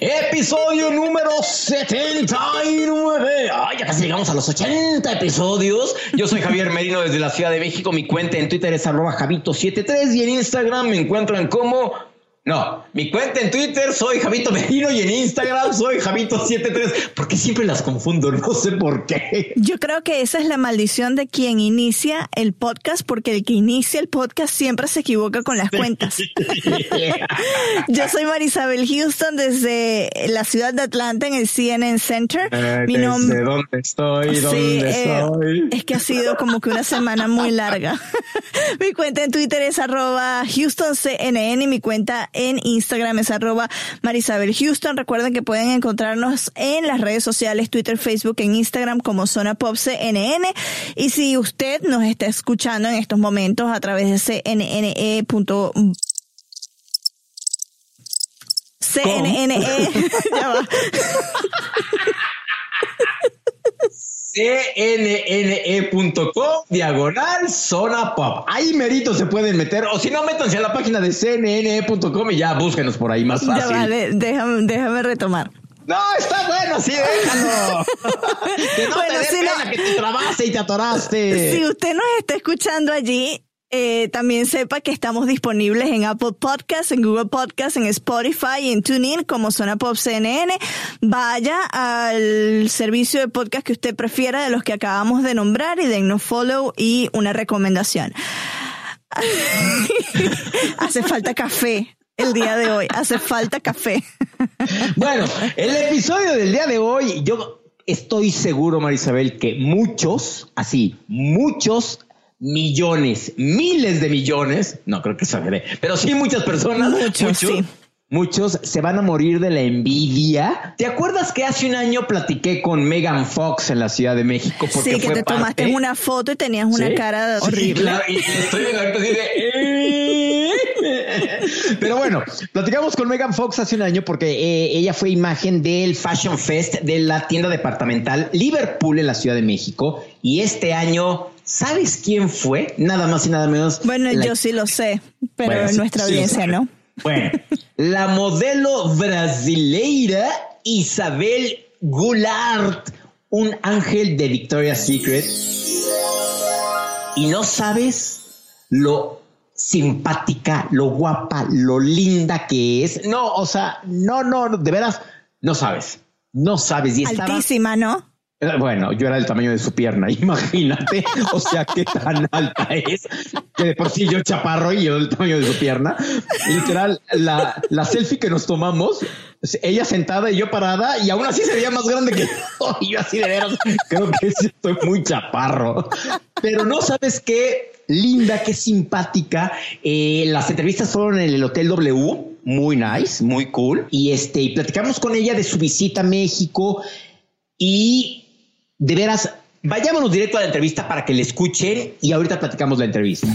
Episodio número 79. Ay, ya casi llegamos a los 80 episodios. Yo soy Javier Merino desde la Ciudad de México. Mi cuenta en Twitter es arroba javito73 y en Instagram me encuentran como no, mi cuenta en Twitter soy Javito Merino y en Instagram soy Javito73. Porque siempre las confundo, no sé por qué. Yo creo que esa es la maldición de quien inicia el podcast, porque el que inicia el podcast siempre se equivoca con las cuentas. Yo soy Marisabel Houston desde la ciudad de Atlanta en el CNN Center. Eh, mi nombre. ¿Dónde estoy? ¿Dónde eh, estoy? Es que ha sido como que una semana muy larga. mi cuenta en Twitter es arroba HoustonCNN y mi cuenta en Instagram es arroba Marisabel Houston. Recuerden que pueden encontrarnos en las redes sociales, Twitter, Facebook, en Instagram como Zona Pop CNN. Y si usted nos está escuchando en estos momentos a través de cnne. CNN, ya va. cnne.com diagonal zona pop. Ahí merito se pueden meter, o si no, métanse a la página de cnne.com y ya búsquenos por ahí más fácil. Ya vale, déjame, déjame retomar. No, está bueno, sí, déjalo. que no bueno, te si no, que te trabaste y te atoraste. Si usted nos está escuchando allí, eh, también sepa que estamos disponibles en Apple Podcasts, en Google Podcasts, en Spotify en TuneIn como Zona Pop CNN. Vaya al servicio de podcast que usted prefiera de los que acabamos de nombrar y dennos follow y una recomendación. Hace falta café el día de hoy. Hace falta café. bueno, el episodio del día de hoy, yo estoy seguro, Marisabel, que muchos, así, muchos millones, miles de millones, no creo que exageré, pero sí muchas personas, muchos, muchos se van a morir de la envidia. ¿Te acuerdas que hace un año platiqué con Megan Fox en la Ciudad de México? Porque sí, que te tomaste una foto y tenías una cara horrible. y estoy de... Eh". Pero bueno, platicamos con Megan Fox hace un año porque eh, ella fue imagen del Fashion Fest de la tienda departamental Liverpool en la Ciudad de México y este año ¿Sabes quién fue? Nada más y nada menos. Bueno, yo sí lo sé, pero en nuestra audiencia no. Bueno, la modelo brasileira Isabel Goulart, un ángel de Victoria's Secret. Y no sabes lo simpática, lo guapa, lo linda que es. No, o sea, no, no, de veras, no sabes. No sabes. Y Altísima, ¿no? Bueno, yo era del tamaño de su pierna, imagínate, o sea, qué tan alta es, que de por sí yo chaparro y yo del tamaño de su pierna. Literal, la, la selfie que nos tomamos, ella sentada y yo parada, y aún así se veía más grande que yo, y yo así de veras, creo que estoy muy chaparro. Pero no sabes qué linda, qué simpática. Eh, las entrevistas fueron en el Hotel W, muy nice, muy cool, y este, y platicamos con ella de su visita a México y de veras, vayámonos directo a la entrevista para que le escuchen y ahorita platicamos la entrevista.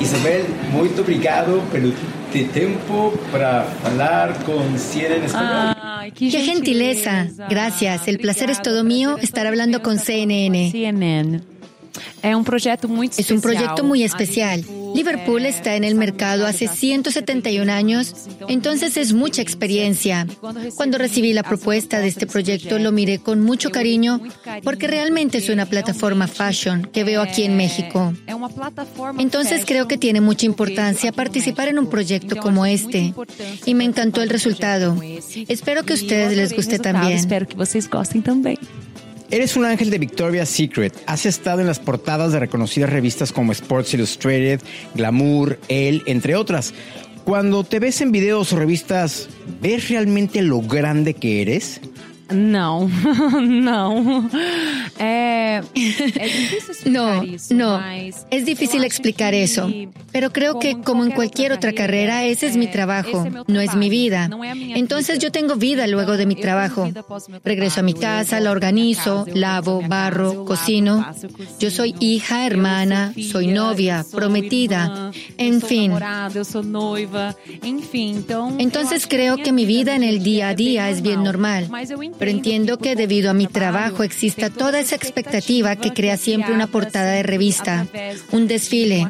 Isabel, muy obrigado pelo tiempo para hablar con CNN en español. qué, gentileza. Gracias. El placer es todo mío estar hablando con CNN. Es un proyecto muy especial. Es un proyecto muy especial. Liverpool está en el mercado hace 171 años, entonces es mucha experiencia. Cuando recibí la propuesta de este proyecto lo miré con mucho cariño porque realmente es una plataforma fashion que veo aquí en México. Entonces creo que tiene mucha importancia participar en un proyecto como este y me encantó el resultado. Espero que a ustedes les guste también. Espero que ustedes gusten también. Eres un ángel de Victoria's Secret. Has estado en las portadas de reconocidas revistas como Sports Illustrated, Glamour, Elle, entre otras. Cuando te ves en videos o revistas, ¿ves realmente lo grande que eres? Não, não. É, é difícil explicar No, isso, no, mas es difícil explicar eso, pero creo que como en cualquier otra carrera, ese es mi trabajo, no es mi vida. Entonces yo tengo vida luego de mi trabajo. Regreso a mi casa, la organizo, lavo, barro, cocino. Yo soy hija, hermana, soy novia, prometida, en fin. Entonces creo que mi vida en el día a día es bien normal, pero entiendo que debido a mi trabajo exista toda esa expectativa que crea siempre una portada de revista, un desfile.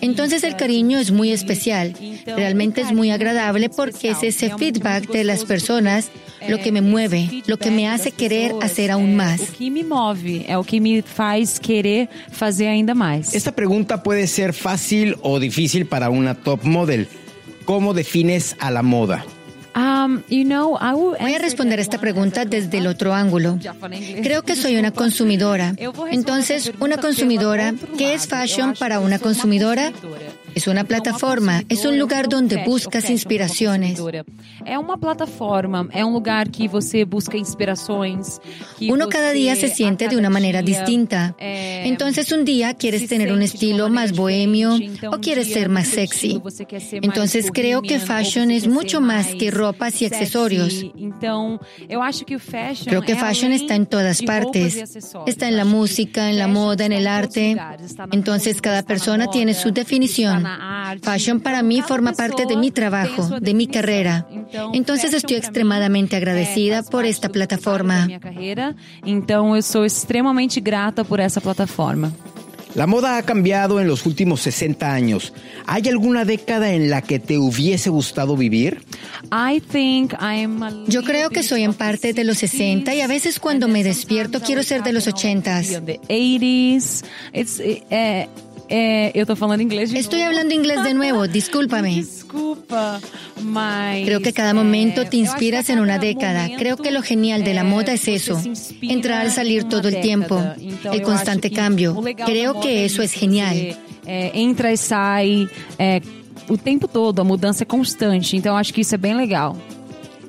Entonces el cariño es muy especial, realmente es muy agradable porque es ese feedback de las personas lo que me mueve, lo que me hace querer hacer aún más. O que me move, é o que me faz querer fazer ainda mais. Esta pregunta puede ser fácil o difícil para una top model. ¿Cómo defines a la moda? Um, you know, I will Voy a answer responder esta pregunta desde el otro ángulo. Creo que soy una consumidora. Entonces, una consumidora, ¿qué es fashion para una consumidora? Es una plataforma, es un lugar donde buscas inspiraciones. É uma plataforma, é um lugar que você busca inspirações. que Uno cada día se siente de una manera distinta. Entonces un día quieres tener un estilo más bohemio o quieres ser más sexy. Entonces creo que fashion es mucho más que ropas y accesorios. Creo que fashion está en todas partes. e acessórios. Está en la música, en la moda, en el todos arte. Entonces cada persona tiene su definición. Fashion para mí forma parte de mi trabajo, de mi carrera. Entonces estoy extremadamente agradecida por esta plataforma. eu sou extremamente grata por essa plataforma. La moda ha cambiado en los últimos 60 años. ¿Hay alguna década en la que te hubiese gustado vivir? Yo creo que soy en parte de los 60 y a veces cuando and me despierto quiero ser de los up and I wanna 80s. Be of the 80s. It's, é, é, eu tô falando inglês de Estoy novo. hablando inglés de nuevo, discúlpame. Desculpa, mas Creo que cada momento te inspiras en una cada década. Creo que lo genial de la é, moda es você eso. Entrar al salir todo el tiempo. El constante cambio. Creo que eso es genial. é, entra e sai o tempo todo, a mudança é constante. Então acho que isso é bem legal.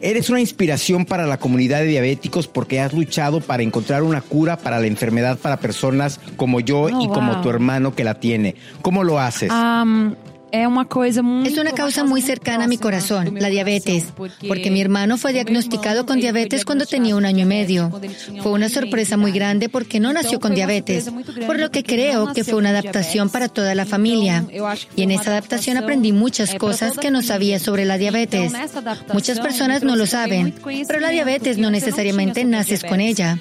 Eres una inspiración para la comunidad de diabéticos porque has luchado para encontrar una cura para la enfermedad para personas como yo Oh, y como tu hermano que la tiene. ¿Cómo lo haces? Um, Es una causa muy cercana a mi corazón, la diabetes, porque mi hermano fue diagnosticado con diabetes cuando tenía un año y medio. Fue una sorpresa muy grande porque no nació con diabetes, por lo que creo que fue una adaptación para toda la familia. Y en esa adaptación aprendí muchas cosas que no sabía sobre la diabetes. Muchas personas no lo saben, pero la diabetes no necesariamente naces con ella.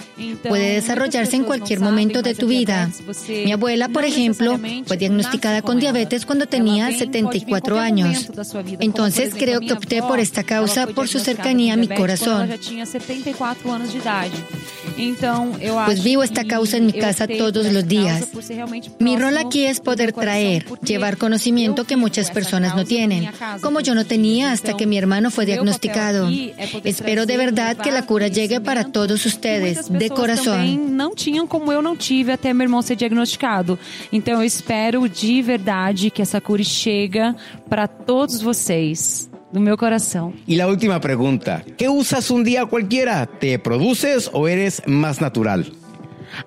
Puede desarrollarse en cualquier momento de tu vida. Mi abuela, por ejemplo, fue diagnosticada con diabetes cuando tenía 74 años. Entonces creo que opté por esta causa por su cercanía a mi corazón. Pues vivo esta causa en mi casa todos los días. Mi rol aquí es poder traer, llevar conocimiento que muchas personas no tienen, como yo no tenía hasta que mi hermano fue diagnosticado. Espero de verdad que la cura llegue para todos ustedes, de corazón. não tinham como eu não tive até meu irmão ser diagnosticado. Então eu espero de verdade que essa cura chega para todos vocês. Do meu coração. Y la última pregunta, ¿qué usas un día cualquiera? ¿Te produces o eres más natural?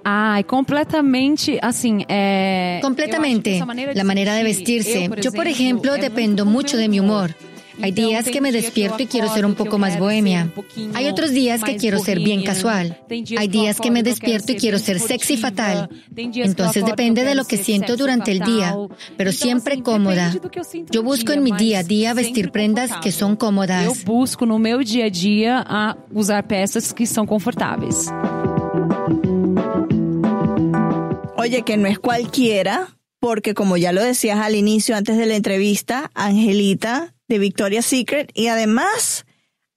Ai, completamente, assim, é... Completamente. eu acho que essa La manera de vestirse. Yo, por ejemplo, é dependo muito mucho do de mi meu humor. Hay días que me despierto y quiero ser un poco más bohemia. Hay otros días que quiero ser bien casual. Hay días que me despierto y quiero ser sexy fatal. Entonces depende de lo que siento durante el día, pero siempre cómoda. Yo busco en mi día a día vestir prendas que son cómodas. Eu busco no meu dia a dia a usar peças que são confortáveis. Oye, que no es cualquiera, porque como ya lo decías al inicio, antes de la entrevista, Angelita de Victoria's Secret y además,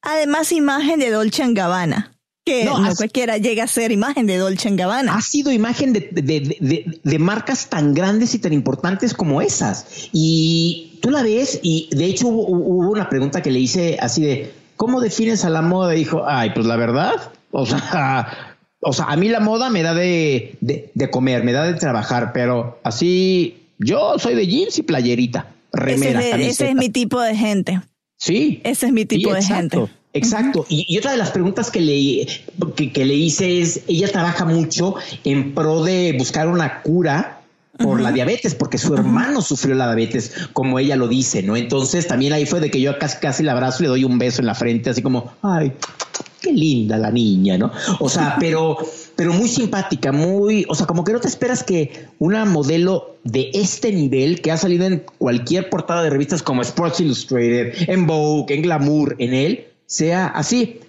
además imagen de Dolce Gabbana. Que No, no, has- cualquiera llega a ser imagen de Dolce Gabbana. ha sido imagen de, de- de- marcas tan grandes y tan importantes como esas. Y tú la ves y de hecho hubo, hubo una pregunta que le hice así de, ¿cómo defines a la moda? Y dijo, ay, pues la verdad, o sea, o sea, a mí la moda me da de, de- de comer, me da de trabajar, pero así yo soy de jeans y playerita, ese, remera. es, de- ese es mi tipo de gente. Sí. Ese es mi tipo Sí, de exacto. gente. Exacto. y, y, otra de las preguntas que le, que, que, le hice es, ella trabaja mucho en pro de buscar una cura por la diabetes, porque su hermano sufrió la diabetes, como ella lo dice, ¿no? Entonces también ahí fue de que yo casi casi le abrazo y le doy un beso en la frente, así como, ay, qué linda la niña, ¿no? O sea, pero, pero muy simpática, muy, o sea, como que no te esperas que una modelo de este nivel que ha salido en cualquier portada de revistas como Sports Illustrated, en Vogue, en Glamour, en él, sea así.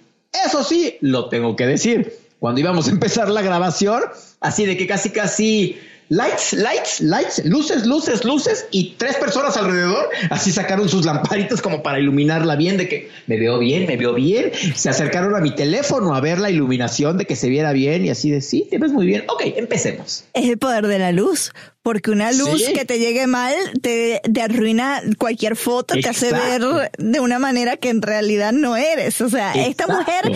Eso sí, lo tengo que decir. Cuando íbamos a empezar la grabación, así de que casi, casi lights, lights, lights, luces, luces, luces y tres personas alrededor. Así sacaron sus lamparitas como para iluminarla bien, de que me veo bien, me veo bien. Se acercaron a mi teléfono a ver la iluminación de que se viera bien y así de sí, te ves muy bien. Ok, empecemos. Es el poder de la luz. Porque una luz Sí. que te llegue mal te, te arruina cualquier foto, te hace ver de una manera que en realidad no eres. O sea, esta mujer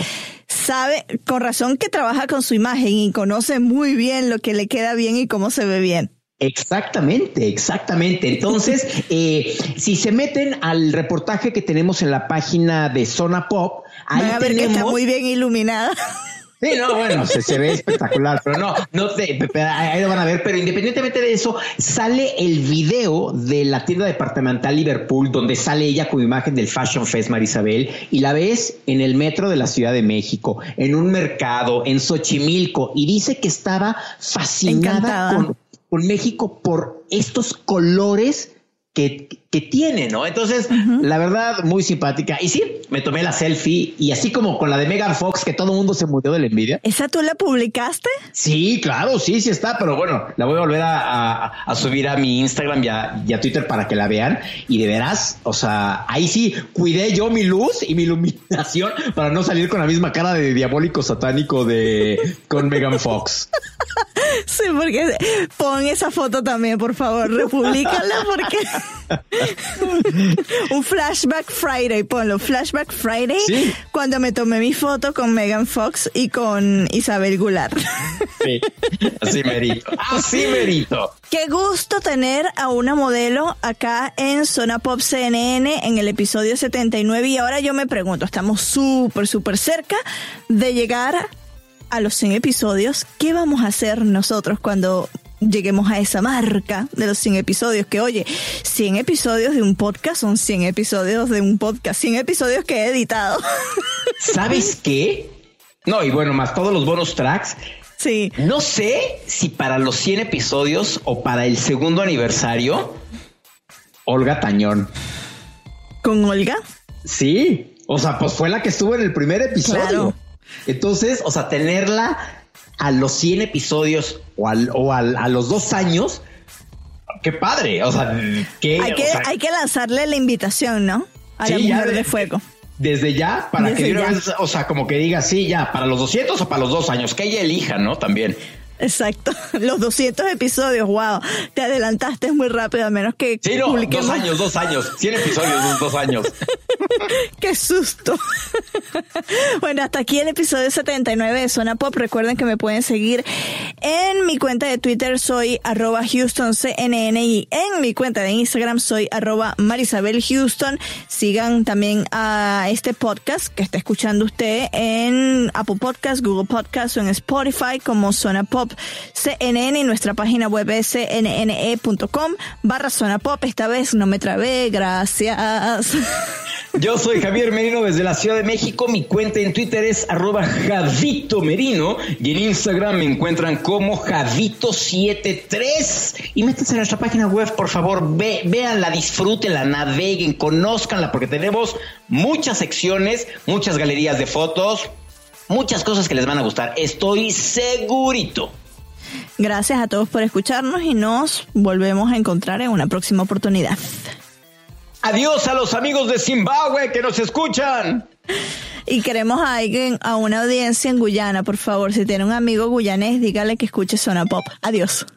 sabe, con razón que trabaja con su imagen y conoce muy bien lo que le queda bien y cómo se ve bien. Exactamente, exactamente. Entonces, eh, si se meten al reportaje que tenemos en la página de Zona Pop, ahí Van a ver que está tenemos- muy bien iluminada. Sí, no, bueno, se, se ve espectacular, pero no, no te, ahí lo van a ver, pero independientemente de eso, sale el video de la tienda departamental Liverpool, donde sale ella con imagen del Fashion Fest Marisabel, y la ves en el metro de la Ciudad de México, en un mercado, en Xochimilco, y dice que estaba fascinada con, con México por estos colores que, que tiene, ¿no? Entonces, la verdad, muy simpática. Y sí, me tomé la selfie y así como con la de Megan Fox, que todo el mundo se murió de la envidia. ¿Esa tú la publicaste? Sí, claro, sí, sí está, pero bueno, la voy a volver a, a- a subir a mi Instagram y a, y a Twitter para que la vean. Y de veras, o sea, ahí sí cuidé yo mi luz y mi iluminación para no salir con la misma cara de diabólico satánico de con Megan Fox. Sí, porque pon esa foto también, por favor, republicala porque un flashback Friday, ponlo, flashback Friday, Sí. cuando me tomé mi foto con Megan Fox y con Isabel Goulart. Sí, así merito, así merito. Qué gusto tener a una modelo acá en Zona Pop CNN en el episodio 79 y ahora yo me pregunto, estamos súper, súper cerca de llegar a los 100 episodios. ¿Qué vamos a hacer nosotros cuando lleguemos a esa marca de los 100 episodios? Que oye, 100 episodios de un podcast son 100 episodios de un podcast, 100 episodios que he editado. ¿Sabes qué? No, y bueno, más todos los bonus tracks. sí. No sé si para los 100 episodios o para el segundo aniversario, Olga Tañón. Con Olga. Sí, o sea, pues fue la que estuvo en el primer episodio. Claro. Entonces, o sea, tenerla a los 100 episodios o, al, o al- a los dos años, qué padre. O sea, qué, Hay que, o sea, hay que lanzarle la invitación, ¿no? A la Sí, ya mujer de- de fuego. desde ya, para Desde que de una ya. vez, o sea, como que diga, sí, ya, para los 200 o para los dos años, que ella elija, ¿no? También. Exacto. Los 200 episodios, wow. Te adelantaste muy rápido, a menos que Sí, no, publiquemos. dos años, dos años, 100 episodios, dos, dos años. Qué susto. bueno, hasta aquí el episodio 79 de Zona Pop. Recuerden que me pueden seguir en mi cuenta de Twitter, soy arroba HoustonCNN y en mi cuenta de Instagram soy arroba Marisabel Houston. Sigan también a este podcast que está escuchando usted en Apple Podcast, Google Podcast o en Spotify como Zona CNN y nuestra página web es cnne.com barra Zona Pop. Esta vez no me trabé, gracias. Yo soy Javier Merino desde la Ciudad de México. Mi cuenta en Twitter es arroba Javito y en Instagram me encuentran como Javito73. Y métanse a nuestra página web, por favor, ve, véanla, disfrútenla, naveguen, conózcanla, porque tenemos muchas secciones, muchas galerías de fotos, muchas cosas que les van a gustar. Estoy segurito. Gracias a todos por escucharnos y nos volvemos a encontrar en una próxima oportunidad. Adiós a los amigos de Zimbabue que nos escuchan. Y queremos a alguien, a una audiencia en Guyana, por favor, si tiene un amigo guyanés, dígale que escuche Zona Pop. Adiós.